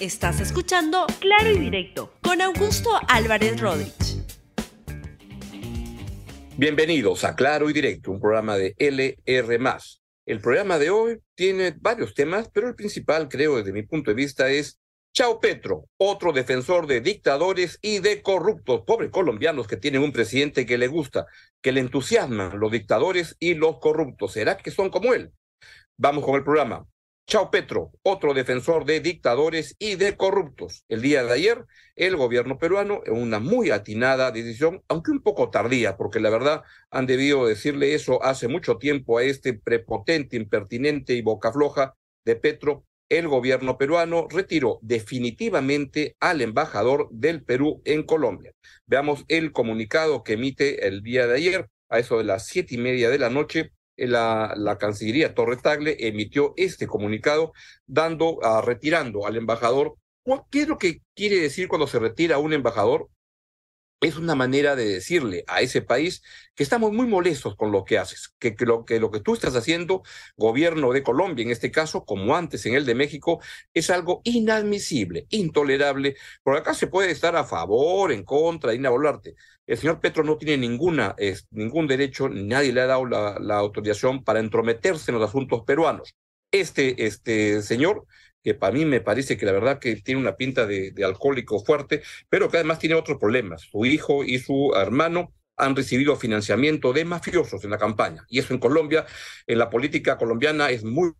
Estás escuchando Claro y Directo con Augusto Álvarez Rodríguez. Bienvenidos a Claro y Directo, un programa de LR. El programa de hoy tiene varios temas, pero el principal, creo, desde mi punto de vista, es Chao Petro, otro defensor de dictadores y de corruptos, pobres colombianos que tienen un presidente que le gusta, que le entusiasman los dictadores y los corruptos. ¿Será que son como él? Vamos con el programa. Chao Petro, otro defensor de dictadores y de corruptos. El día de ayer, el gobierno peruano, en una muy atinada decisión, aunque un poco tardía, porque la verdad han debido decirle eso hace mucho tiempo a este prepotente, impertinente y boca floja de Petro, el gobierno peruano retiró definitivamente al embajador del Perú en Colombia. Veamos el comunicado que emite el día de ayer, a eso de las siete y media de la noche, la, la Cancillería Torre Tagle emitió este comunicado dando, a, retirando al embajador. ¿Qué es lo que quiere decir cuando se retira un embajador? Es una manera de decirle a ese país que estamos muy molestos con lo que haces, que, lo, que lo que tú estás haciendo, gobierno de Colombia en este caso, como antes en el de México, es algo inadmisible, intolerable. Por acá se puede estar a favor, en contra, inabolarte. El señor Petro no tiene ninguna, ningún derecho, nadie le ha dado la, la autorización para entrometerse en los asuntos peruanos. Este, este señor que para mí me parece que la verdad que tiene una pinta de, alcohólico fuerte, pero que además tiene otros problemas. Su hijo y su hermano han recibido financiamiento de mafiosos en la campaña. Y eso en Colombia, en la política colombiana, es muy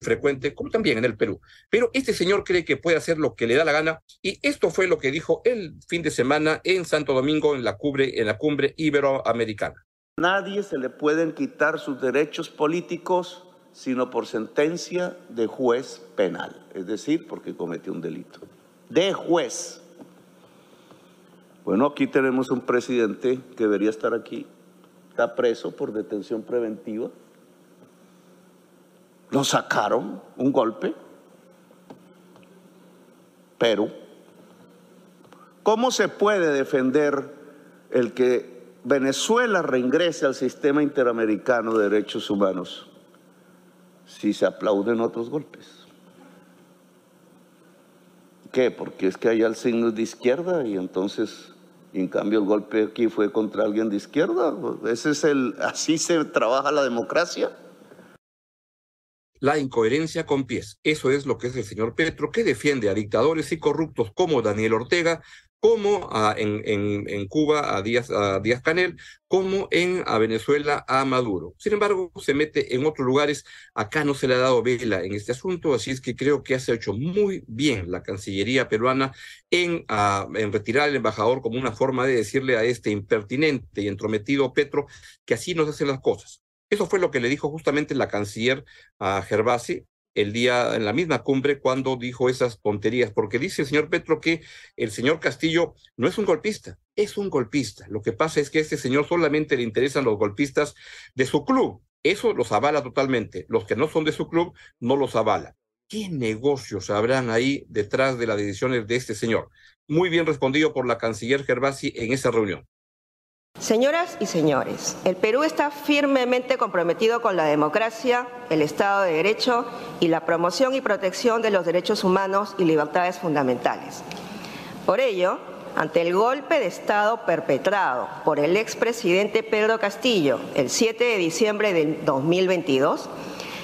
frecuente, como también en el Perú. Pero este señor cree que puede hacer lo que le da la gana y esto fue lo que dijo el fin de semana en Santo Domingo en la, cubre, en la cumbre iberoamericana. Nadie se le pueden quitar sus derechos políticos sino por sentencia de juez penal, es decir, porque cometió un delito. De juez. Bueno, aquí tenemos un presidente que debería estar aquí, está preso por detención preventiva. Lo sacaron, un golpe. Pero, ¿cómo se puede defender el que Venezuela reingrese al sistema interamericano de derechos humanos? Si se aplauden otros golpes. ¿Qué? Porque es que hay el signo de izquierda y entonces, en cambio el golpe aquí fue contra alguien de izquierda. Ese es el, así se trabaja la democracia. La incoherencia con pies. Eso es lo que es el señor Petro, que defiende a dictadores y corruptos como Daniel Ortega, como en, en, Cuba a Díaz, a Díaz Canel, como en a Venezuela a Maduro. Sin embargo, se mete en otros lugares. Acá no se le ha dado vela en este asunto, así es que creo que ha hecho muy bien la Cancillería peruana en, en retirar al embajador como una forma de decirle a este impertinente y entrometido Petro que así no se hacen las cosas. Eso fue lo que le dijo justamente la canciller a Gervasi, el día en la misma cumbre cuando dijo esas tonterías, porque dice el señor Petro que el señor Castillo no es un golpista, es un golpista. Lo que pasa es que a este señor solamente le interesan los golpistas de su club. Eso los avala totalmente. Los que no son de su club no los avala. ¿Qué negocios habrán ahí detrás de las decisiones de este señor? Muy bien respondido por la canciller Gervasi en esa reunión. Señoras y señores, el Perú está firmemente comprometido con la democracia, el Estado de Derecho y la promoción y protección de los derechos humanos y libertades fundamentales. Por ello, ante el golpe de Estado perpetrado por el expresidente Pedro Castillo el 7 de diciembre de 2022,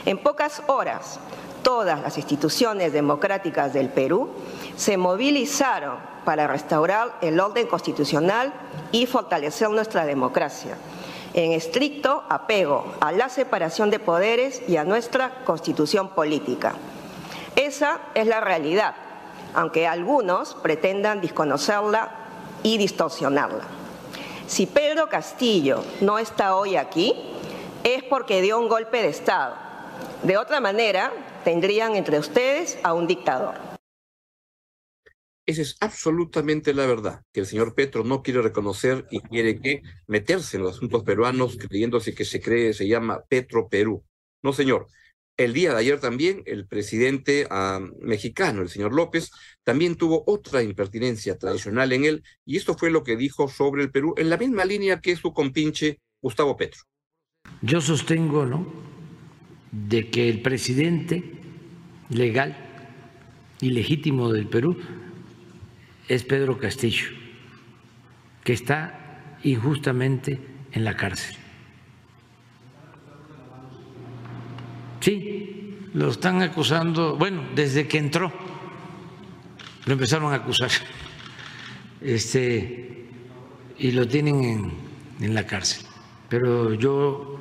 en pocas horas todas las instituciones democráticas del Perú se movilizaron para restaurar el orden constitucional y fortalecer nuestra democracia, en estricto apego a la separación de poderes y a nuestra constitución política. Esa es la realidad, aunque algunos pretendan desconocerla y distorsionarla. Si Pedro Castillo no está hoy aquí, es porque dio un golpe de Estado. De otra manera, tendrían entre ustedes a un dictador. Esa es absolutamente la verdad, que el señor Petro no quiere reconocer y quiere que meterse en los asuntos peruanos creyéndose que se cree, se llama Petro Perú. No, señor. El día de ayer también el presidente ah, mexicano, el señor López, también tuvo otra impertinencia tradicional en él, y esto fue lo que dijo sobre el Perú, en la misma línea que su compinche Gustavo Petro. Yo sostengo, ¿no?, de que el presidente legal ilegítimo del Perú es Pedro Castillo, que está injustamente en la cárcel. Sí, lo están acusando, bueno, desde que entró lo empezaron a acusar este, y lo tienen en, en la cárcel. Pero yo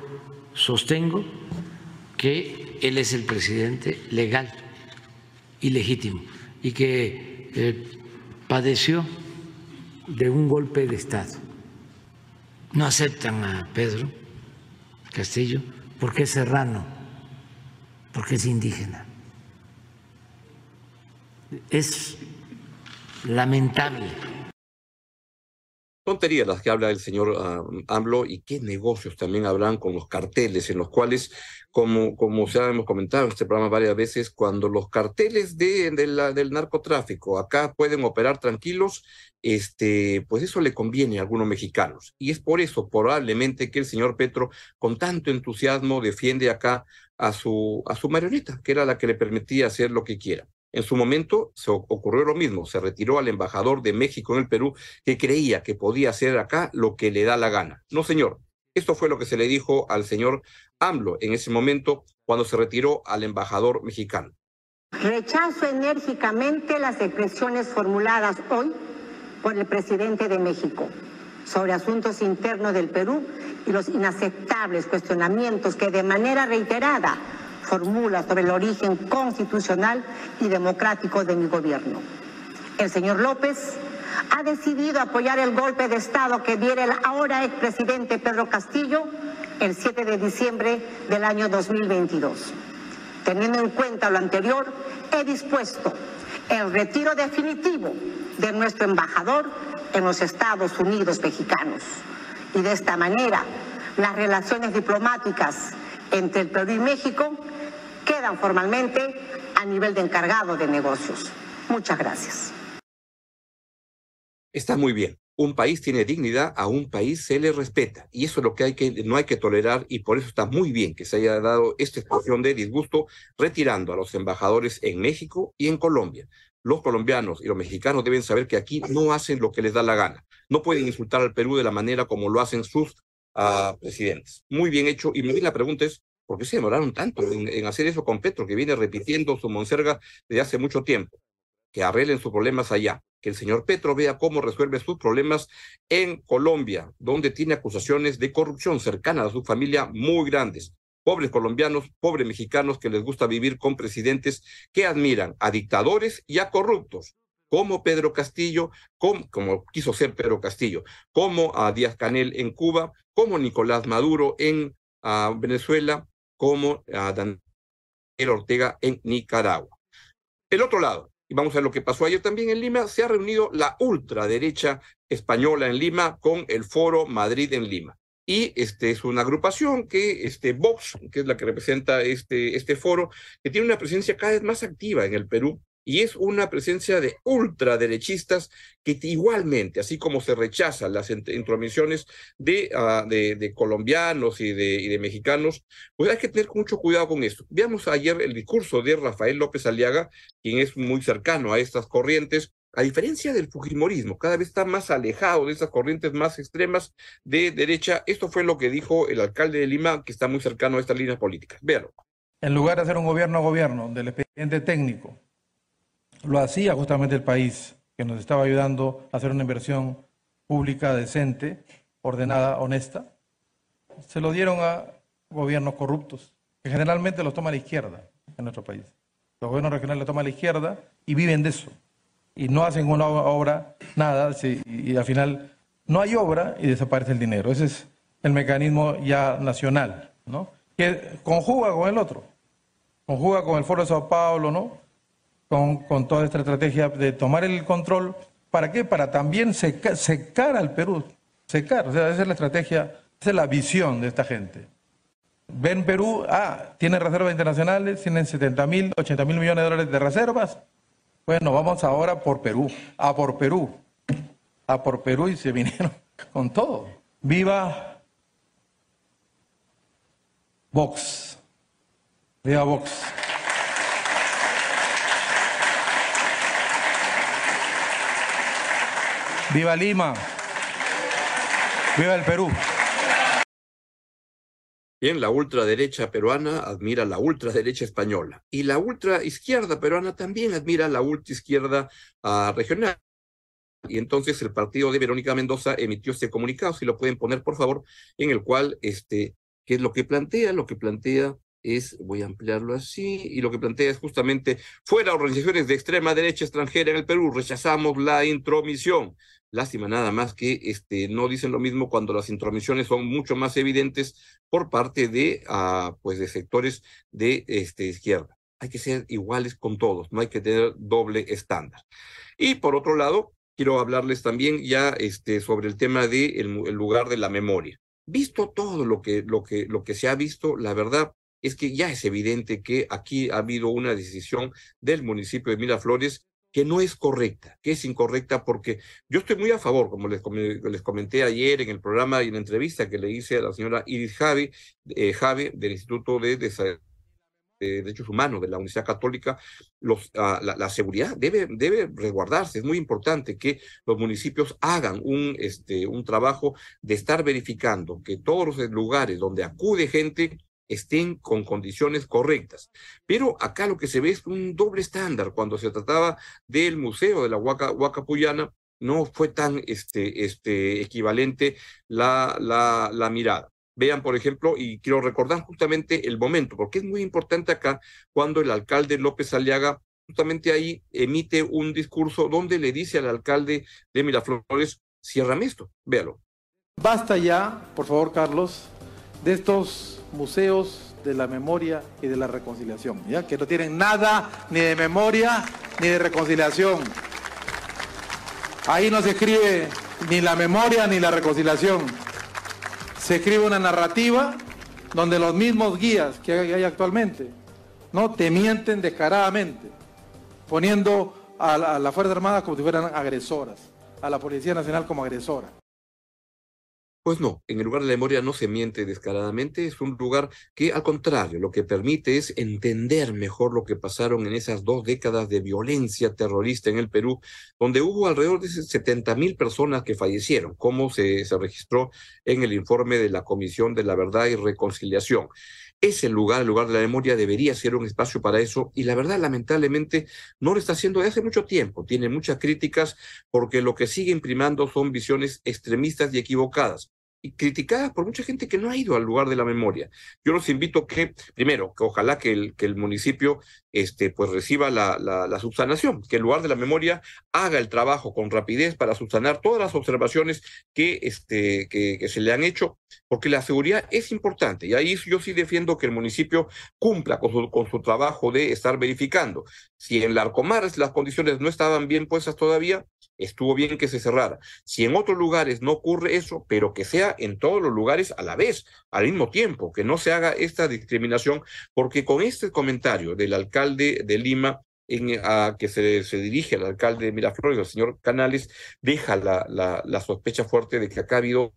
sostengo que él es el presidente legal y legítimo y que eh, padeció de un golpe de Estado. No aceptan a Pedro Castillo porque es serrano, porque es indígena. Es lamentable tonterías las que habla el señor ah, AMLO y qué negocios también habrán con los carteles, en los cuales, como, como ya hemos comentado en este programa varias veces, cuando los carteles de, del narcotráfico acá pueden operar tranquilos, este, pues eso le conviene a algunos mexicanos. Y es por eso probablemente que el señor Petro, con tanto entusiasmo, defiende acá a su, a su marioneta, que era la que le permitía hacer lo que quiera. En su momento se ocurrió lo mismo, se retiró al embajador de México en el Perú que creía que podía hacer acá lo que le da la gana. No, señor. Esto fue lo que se le dijo al señor AMLO en ese momento cuando se retiró al embajador mexicano. Rechazo enérgicamente las expresiones formuladas hoy por el presidente de México sobre asuntos internos del Perú y los inaceptables cuestionamientos que de manera reiterada formula sobre el origen constitucional y democrático de mi gobierno. El señor López ha decidido apoyar el golpe de Estado que diera el ahora expresidente Pedro Castillo el 7 de diciembre del año 2022. Teniendo en cuenta lo anterior, he dispuesto el retiro definitivo de nuestro embajador en los Estados Unidos mexicanos. Y de esta manera, las relaciones diplomáticas entre el Perú y México formalmente a nivel de encargado de negocios. Muchas gracias. Está muy bien. Un país tiene dignidad, a un país se le respeta. Y eso es lo que, hay que no hay que tolerar y por eso está muy bien que se haya dado esta expresión de disgusto retirando a los embajadores en México y en Colombia. Los colombianos y los mexicanos deben saber que aquí no hacen lo que les da la gana. No pueden insultar al Perú de la manera como lo hacen sus uh, presidentes. Muy bien hecho. Y la pregunta es, ¿Por qué se demoraron tanto en, hacer eso con Petro, que viene repitiendo su monserga desde hace mucho tiempo? Que arreglen sus problemas allá, que el señor Petro vea cómo resuelve sus problemas en Colombia, donde tiene acusaciones de corrupción cercanas a su familia muy grandes. Pobres colombianos, pobres mexicanos que les gusta vivir con presidentes que admiran a dictadores y a corruptos como Pedro Castillo, como, como, quiso ser Pedro Castillo, como a Díaz Canel en Cuba, como Nicolás Maduro en Venezuela, como a Daniel Ortega en Nicaragua. El otro lado, y vamos a ver lo que pasó ayer también en Lima, se ha reunido la ultraderecha española en Lima con el Foro Madrid en Lima. Y este es una agrupación que, este Vox, que es la que representa este, este foro, que tiene una presencia cada vez más activa en el Perú y es una presencia de ultraderechistas que igualmente, así como se rechazan las intromisiones de, de, colombianos y de, mexicanos, pues hay que tener mucho cuidado con esto. Veamos ayer el discurso de Rafael López Aliaga, quien es muy cercano a estas corrientes, a diferencia del fujimorismo, cada vez está más alejado de esas corrientes más extremas de derecha. Esto fue lo que dijo el alcalde de Lima, que está muy cercano a estas líneas políticas. Véalo. En lugar de hacer un gobierno a gobierno del expediente técnico, lo hacía justamente el país, que nos estaba ayudando a hacer una inversión pública decente, ordenada, honesta. Se lo dieron a gobiernos corruptos, que generalmente los toma la izquierda en nuestro país. Los gobiernos regionales los toma la izquierda y viven de eso. Y no hacen una obra, nada, y al final no hay obra y desaparece el dinero. Ese es el mecanismo ya nacional, ¿no? Que conjuga con el otro. Conjuga con el Foro de Sao Paulo, ¿no? Con, toda esta estrategia de tomar el control. ¿Para qué? Para también secar, al Perú. Secar. O sea, esa es la estrategia, esa es la visión de esta gente. Ven Perú, ah, tiene reservas internacionales, tienen 70 mil, 80 mil millones de dólares de reservas. Bueno, vamos ahora por Perú, a por Perú, a por Perú y se vinieron con todo. Viva Vox. Viva Vox. Viva Lima. Viva el Perú. Bien, la ultraderecha peruana admira la ultraderecha española y la ultraizquierda peruana también admira la ultraizquierda uh, regional. Y entonces el partido de Verónica Mendoza emitió este comunicado, si lo pueden poner por favor, en el cual, este, ¿qué es lo que plantea? Lo que plantea es, voy a ampliarlo así, y lo que plantea es justamente, fuera organizaciones de extrema derecha extranjera en el Perú, rechazamos la intromisión. Lástima nada más que este, no dicen lo mismo cuando las intromisiones son mucho más evidentes por parte de, uh, pues de sectores de este, izquierda. Hay que ser iguales con todos, no hay que tener doble estándar. Y por otro lado, quiero hablarles también ya este, sobre el tema del de el lugar de la memoria. Visto todo lo que, lo, que, lo que se ha visto, la verdad es que ya es evidente que aquí ha habido una decisión del municipio de Miraflores que no es correcta, que es incorrecta porque yo estoy muy a favor, como les, comenté ayer en el programa y en la entrevista que le hice a la señora Iris Javi, eh, Javi del Instituto de, Derechos Humanos de la Universidad Católica, los, uh, la, la, seguridad debe, debe resguardarse. Es muy importante que los municipios hagan un, este, un trabajo de estar verificando que todos los lugares donde acude gente estén con condiciones correctas. Pero acá lo que se ve es un doble estándar. Cuando se trataba del Museo de la Huaca, Huacapuyana, no fue tan este, este, equivalente la, la, la mirada. Vean, por ejemplo, y quiero recordar justamente el momento, porque es muy importante acá cuando el alcalde López Aliaga justamente ahí emite un discurso donde le dice al alcalde de Miraflores, ciérrame esto, véalo. Basta ya, por favor, Carlos, de estos museos de la memoria y de la reconciliación, ¿ya? que no tienen nada ni de memoria ni de reconciliación. Ahí no se escribe ni la memoria ni la reconciliación. Se escribe una narrativa donde los mismos guías que hay actualmente no te mienten descaradamente, poniendo a la, a la Fuerza Armada como si fueran agresoras, a la Policía Nacional como agresora. Pues no, en el lugar de la memoria no se miente descaradamente, es un lugar que al contrario lo que permite es entender mejor lo que pasaron en esas dos décadas de violencia terrorista en el Perú, donde hubo alrededor de 70 mil personas que fallecieron, como se, se registró en el informe de la Comisión de la Verdad y Reconciliación. Ese lugar, el lugar de la memoria, debería ser un espacio para eso y la verdad, lamentablemente, no lo está haciendo desde hace mucho tiempo. Tiene muchas críticas porque lo que sigue imprimando son visiones extremistas y equivocadas y criticadas por mucha gente que no ha ido al lugar de la memoria. Yo los invito que, primero, que ojalá que el, que el municipio este, pues reciba la, la, subsanación, que el lugar de la memoria haga el trabajo con rapidez para subsanar todas las observaciones que, este, que, que se le han hecho, porque la seguridad es importante. Y ahí yo sí defiendo que el municipio cumpla con su, con su trabajo de estar verificando. Si en Larcomar las condiciones no estaban bien puestas todavía, estuvo bien que se cerrara. Si en otros lugares no ocurre eso, pero que sea en todos los lugares a la vez, al mismo tiempo, que no se haga esta discriminación, porque con este comentario del alcalde de Lima, en, a, que se, se, dirige al alcalde de Miraflores, el señor Canales, deja la, la, la sospecha fuerte de que acá ha habido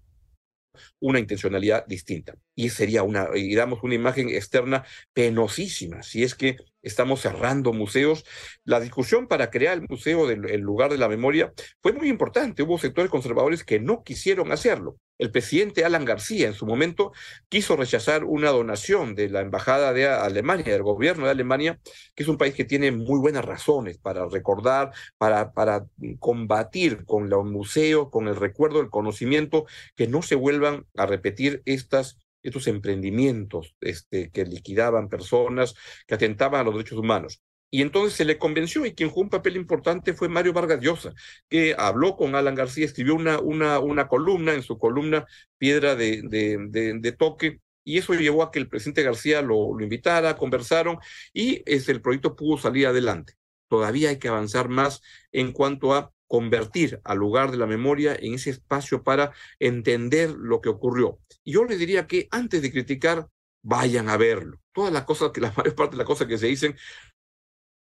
una intencionalidad distinta. Y sería una, y damos una imagen externa penosísima, si es que estamos cerrando museos. La discusión para crear el museo del el lugar de la memoria fue muy importante. Hubo sectores conservadores que no quisieron hacerlo. El presidente Alan García en su momento quiso rechazar una donación de la Embajada de Alemania, del gobierno de Alemania, que es un país que tiene muy buenas razones para recordar, para, para combatir con los museos, con el recuerdo, el conocimiento, que no se vuelvan a repetir estas estos emprendimientos este, que liquidaban personas, que atentaban a los derechos humanos. Y entonces se le convenció y quien jugó un papel importante fue Mario Vargas Llosa, que habló con Alan García, escribió una, una, una columna, en su columna Piedra de, de, Toque, y eso llevó a que el presidente García lo, lo invitara, conversaron y este, el proyecto pudo salir adelante. Todavía hay que avanzar más en cuanto a convertir al lugar de la memoria en ese espacio para entender lo que ocurrió. Y yo le diría que antes de criticar, vayan a verlo. Todas las cosas que la mayor parte de las cosas que se dicen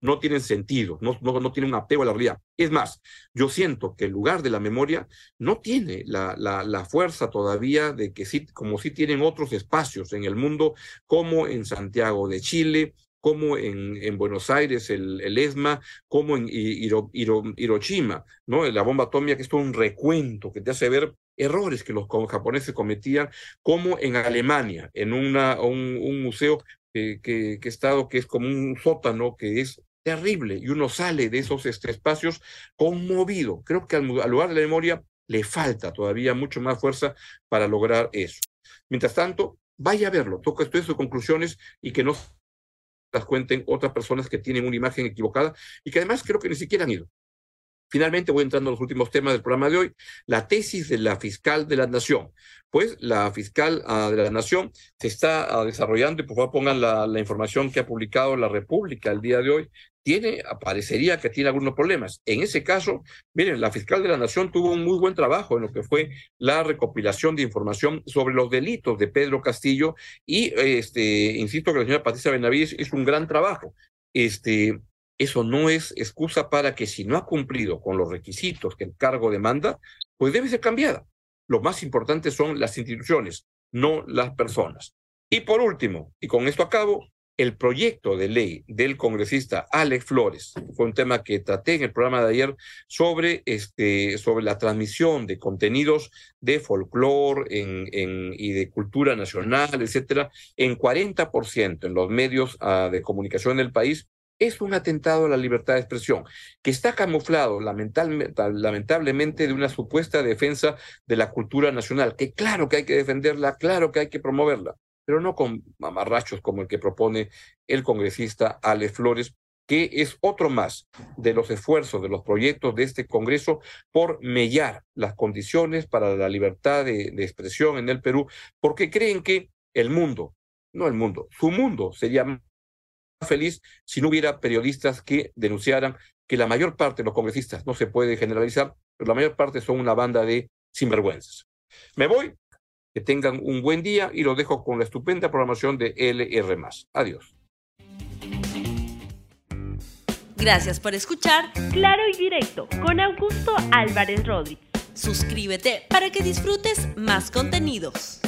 no tienen sentido, no, no, no tienen un apego a la realidad. Es más, yo siento que el lugar de la memoria no tiene la, la, la fuerza todavía de que sí, como sí tienen otros espacios en el mundo, como en Santiago de Chile, como en, en Buenos Aires el, ESMA, como en Hiro, Hiro, Hiroshima, ¿no? La bomba atómica, que es todo un recuento que te hace ver errores que los japoneses cometían, como en Alemania, en un, museo que, que, estado, que es como un sótano, que es terrible, y uno sale de esos este, espacios conmovido. Creo que al, lugar de la memoria le falta todavía mucho más fuerza para lograr eso. Mientras tanto, vaya a verlo, toca estudiar sus conclusiones y que no las cuenten otras personas que tienen una imagen equivocada y que además creo que ni siquiera han ido. Finalmente voy entrando a los últimos temas del programa de hoy, la tesis de la fiscal de la Nación. Pues la fiscal uh, de la Nación se está uh, desarrollando, y por favor pongan la, la, información que ha publicado la República el día de hoy, tiene, parecería que tiene algunos problemas. En ese caso, miren, la fiscal de la Nación tuvo un muy buen trabajo en lo que fue la recopilación de información sobre los delitos de Pedro Castillo y, este, insisto que la señora Patricia Benavides hizo un gran trabajo. Este, eso no es excusa para que si no ha cumplido con los requisitos que el cargo demanda, pues debe ser cambiada. Lo más importante son las instituciones, no las personas. Y por último, y con esto acabo, el proyecto de ley del congresista Alex Flores, fue un tema que traté en el programa de ayer sobre, este, sobre la transmisión de contenidos de folclore y de cultura nacional, etcétera, en 40% en los medios uh, de comunicación del país, es un atentado a la libertad de expresión, que está camuflado lamentablemente de una supuesta defensa de la cultura nacional, que claro que hay que defenderla, claro que hay que promoverla, pero no con mamarrachos como el que propone el congresista Ale Flores, que es otro más de los esfuerzos de los proyectos de este Congreso por mellar las condiciones para la libertad de, expresión en el Perú, porque creen que el mundo, no el mundo, su mundo sería feliz si no hubiera periodistas que denunciaran que la mayor parte de los congresistas, no se puede generalizar, pero la mayor parte son una banda de sinvergüenzas. Me voy, que tengan un buen día y los dejo con la estupenda programación de LR. Adiós. Gracias por escuchar Claro y Directo con Augusto Álvarez Rodríguez. Suscríbete para que disfrutes más contenidos.